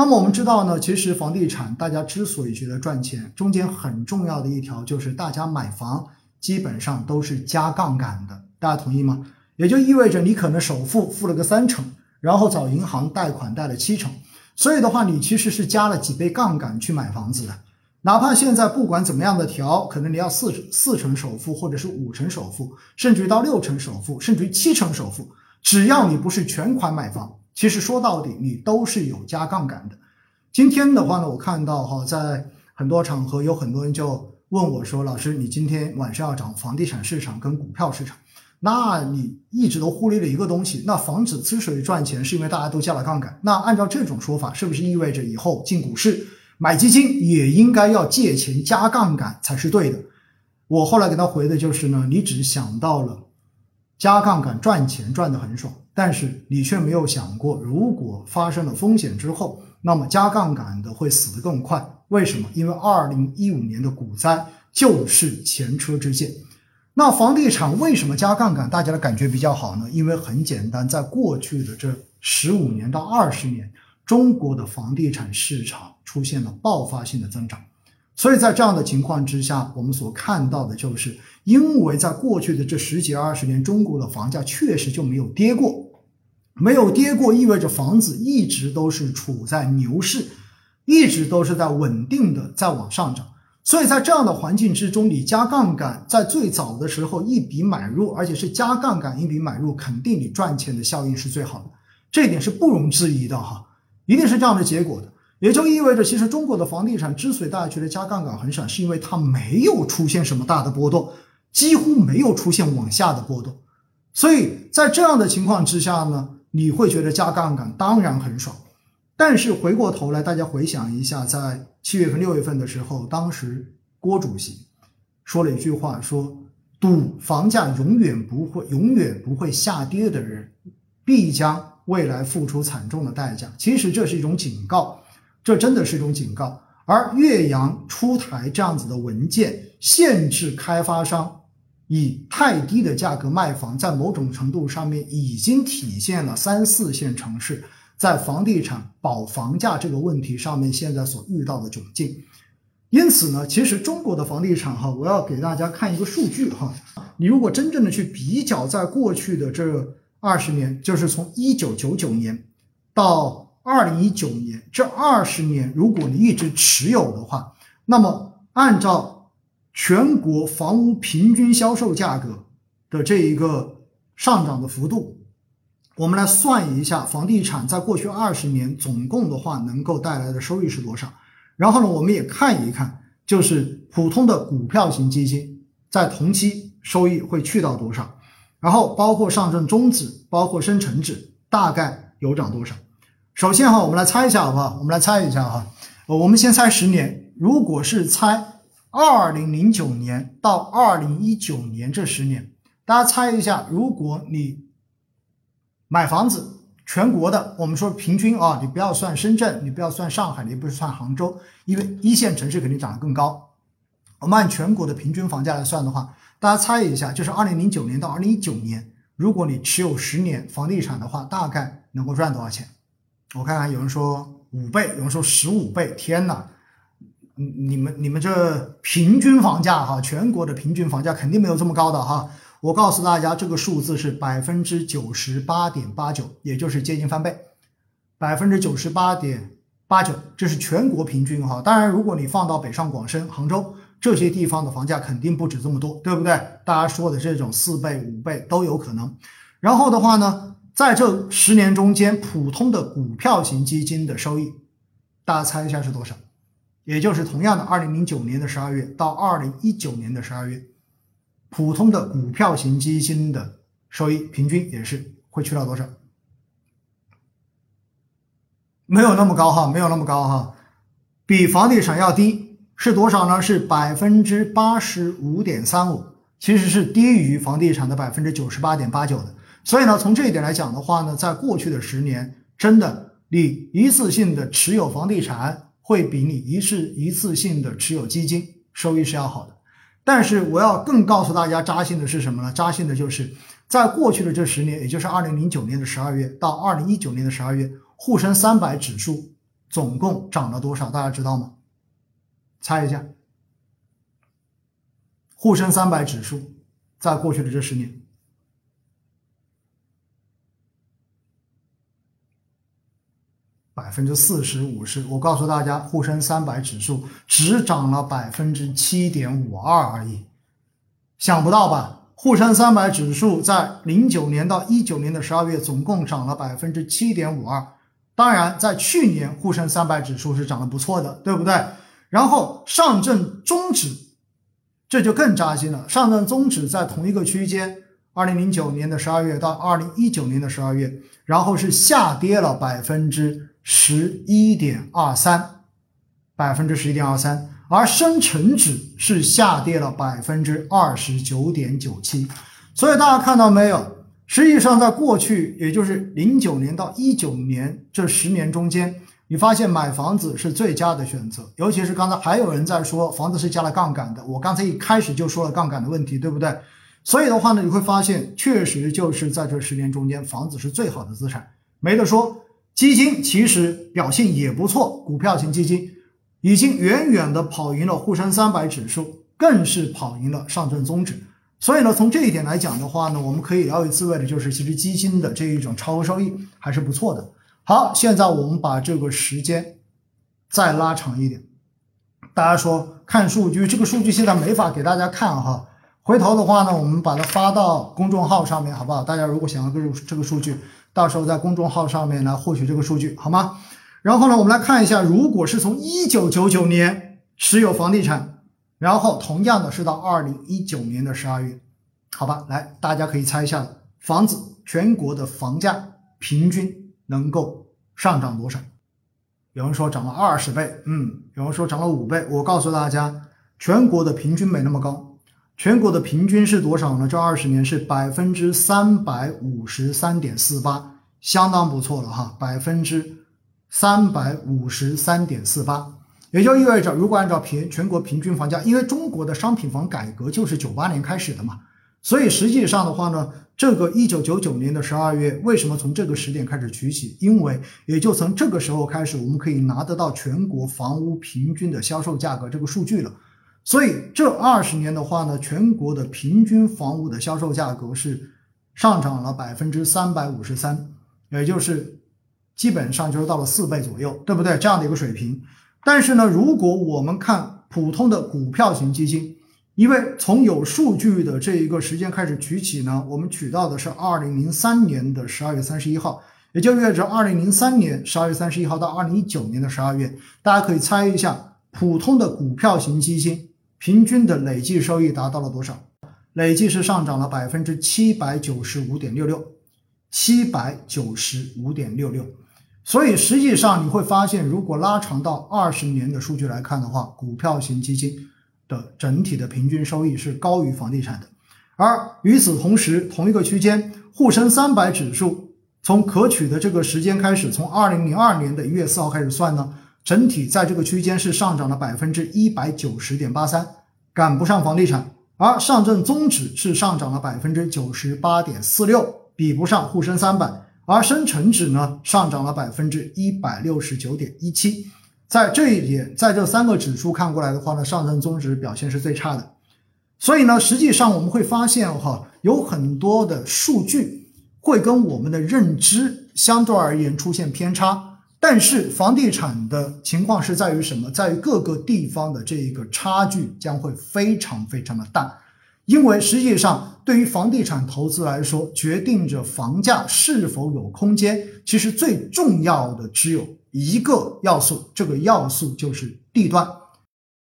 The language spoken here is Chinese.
那么我们知道呢，其实房地产大家之所以觉得赚钱，中间很重要的一条就是大家买房基本上都是加杠杆的，大家同意吗？也就意味着你可能首付付了个三成，然后找银行贷款贷了七成，所以的话你其实是加了几倍杠杆去买房子的。哪怕现在不管怎么样的调，可能你要四四成首付，或者是五成首付，甚至于到六成首付，甚至于七成首付，只要你不是全款买房，其实说到底你都是有加杠杆的。今天的话呢，我看到哈，在很多场合有很多人就问我说：“老师，你今天晚上要讲房地产市场跟股票市场，那你一直都忽略了一个东西，那房子之所以赚钱，是因为大家都加了杠杆。那按照这种说法，是不是意味着以后进股市？”买基金也应该要借钱加杠杆才是对的。我后来给他回的就是呢，你只想到了加杠杆赚钱赚得很爽，但是你却没有想过，如果发生了风险之后，那么加杠杆的会死得更快。为什么？因为二零一五年的股灾就是前车之鉴。那房地产为什么加杠杆？大家的感觉比较好呢？因为很简单，在过去的这十五年到二十年。中国的房地产市场出现了爆发性的增长，所以在这样的情况之下，我们所看到的就是，因为在过去的这十几二十年，中国的房价确实就没有跌过，没有跌过，意味着房子一直都是处在牛市，一直都是在稳定的在往上涨。所以在这样的环境之中，你加杠杆，在最早的时候一笔买入，而且是加杠杆一笔买入，肯定你赚钱的效应是最好的，这一点是不容置疑的哈。一定是这样的结果的，也就意味着，其实中国的房地产之所以大家觉得加杠杆很爽，是因为它没有出现什么大的波动，几乎没有出现往下的波动。所以在这样的情况之下呢，你会觉得加杠杆当然很爽。但是回过头来，大家回想一下，在七月份、六月份的时候，当时郭主席说了一句话，说赌房价永远不会、永远不会下跌的人，必将。未来付出惨重的代价，其实这是一种警告，这真的是一种警告。而岳阳出台这样子的文件，限制开发商以太低的价格卖房，在某种程度上面已经体现了三四线城市在房地产保房价这个问题上面现在所遇到的窘境。因此呢，其实中国的房地产哈，我要给大家看一个数据哈，你如果真正的去比较，在过去的这。二十年就是从一九九九年到二零一九年这二十年，如果你一直持有的话，那么按照全国房屋平均销售价格的这一个上涨的幅度，我们来算一下房地产在过去二十年总共的话能够带来的收益是多少。然后呢，我们也看一看，就是普通的股票型基金在同期收益会去到多少。然后包括上证综指，包括深成指，大概有涨多少？首先哈，我们来猜一下好不好？我们来猜一下哈，我们先猜十年。如果是猜二零零九年到二零一九年这十年，大家猜一下，如果你买房子，全国的，我们说平均啊，你不要算深圳，你不要算上海，你不是算杭州，因为一线城市肯定涨得更高。我们按全国的平均房价来算的话。大家猜一下，就是二零零九年到二零一九年，如果你持有十年房地产的话，大概能够赚多少钱？我看看，有人说五倍，有人说十五倍。天哪，你们你们这平均房价哈，全国的平均房价肯定没有这么高的哈。我告诉大家，这个数字是百分之九十八点八九，也就是接近翻倍，百分之九十八点八九，这是全国平均哈。当然，如果你放到北上广深、杭州。这些地方的房价肯定不止这么多，对不对？大家说的这种四倍、五倍都有可能。然后的话呢，在这十年中间，普通的股票型基金的收益，大家猜一下是多少？也就是同样的，二零零九年的十二月到二零一九年的十二月，普通的股票型基金的收益平均也是会去到多少？没有那么高哈，没有那么高哈，比房地产要低。是多少呢？是百分之八十五点三五，其实是低于房地产的百分之九十八点八九的。所以呢，从这一点来讲的话呢，在过去的十年，真的你一次性的持有房地产会比你一次一次性的持有基金收益是要好的。但是我要更告诉大家扎心的是什么呢？扎心的就是在过去的这十年，也就是二零零九年的十二月到二零一九年的十二月，沪深三百指数总共涨了多少？大家知道吗？猜一下。沪深三百指数在过去的这十年，百分之四十五十。我告诉大家，沪深三百指数只涨了百分之七点五二而已。想不到吧？沪深三百指数在零九年到一九年的十二月总共涨了百分之七点五二。当然，在去年沪深三百指数是涨得不错的，对不对？然后上证综指这就更扎心了。上证综指在同一个区间，二零零九年的十二月到二零一九年的十二月，然后是下跌了百分之十一点二三，百分之十一点二三。而深成指是下跌了百分之二十九点九七，所以大家看到没有？实际上，在过去，也就是零九年到一九年这十年中间，你发现买房子是最佳的选择。尤其是刚才还有人在说房子是加了杠杆的，我刚才一开始就说了杠杆的问题，对不对？所以的话呢，你会发现，确实就是在这十年中间，房子是最好的资产，没得说。基金其实表现也不错，股票型基金。已经远远的跑赢了沪深三百指数，更是跑赢了上证综指。所以呢，从这一点来讲的话呢，我们可以聊以自慰的，就是其实基金的这一种超额收益还是不错的。好，现在我们把这个时间再拉长一点。大家说看数据，这个数据现在没法给大家看哈。回头的话呢，我们把它发到公众号上面，好不好？大家如果想要这个这个数据，到时候在公众号上面来获取这个数据，好吗？然后呢，我们来看一下，如果是从一九九九年持有房地产，然后同样的是到二零一九年的十二月，好吧，来，大家可以猜一下，房子全国的房价平均能够上涨多少？有人说涨了二十倍，嗯，有人说涨了五倍。我告诉大家，全国的平均没那么高，全国的平均是多少呢？这二十年是百分之三百五十三点四八，相当不错了哈，百分之。三百五十三点四八，也就意味着，如果按照平全国平均房价，因为中国的商品房改革就是九八年开始的嘛，所以实际上的话呢，这个一九九九年的十二月，为什么从这个时点开始取起？因为也就从这个时候开始，我们可以拿得到全国房屋平均的销售价格这个数据了。所以这二十年的话呢，全国的平均房屋的销售价格是上涨了百分之三百五十三，也就是。基本上就是到了四倍左右，对不对？这样的一个水平。但是呢，如果我们看普通的股票型基金，因为从有数据的这一个时间开始取起呢，我们取到的是二零零三年的十二月三十一号，也就意味着二零零三年十二月三十一号到二零一九年的十二月，大家可以猜一下，普通的股票型基金平均的累计收益达到了多少？累计是上涨了百分之七百九十五点六六，七百九十五点六六。所以实际上你会发现，如果拉长到二十年的数据来看的话，股票型基金的整体的平均收益是高于房地产的。而与此同时，同一个区间，沪深三百指数从可取的这个时间开始，从二零零二年的一月四号开始算呢，整体在这个区间是上涨了百分之一百九十点八三，赶不上房地产。而上证综指是上涨了百分之九十八点四六，比不上沪深三百。而深成指呢上涨了百分之一百六十九点一七，在这一点，在这三个指数看过来的话呢，上证综指表现是最差的。所以呢，实际上我们会发现哈，有很多的数据会跟我们的认知相对而言出现偏差。但是房地产的情况是在于什么？在于各个地方的这一个差距将会非常非常的大。因为实际上，对于房地产投资来说，决定着房价是否有空间，其实最重要的只有一个要素，这个要素就是地段。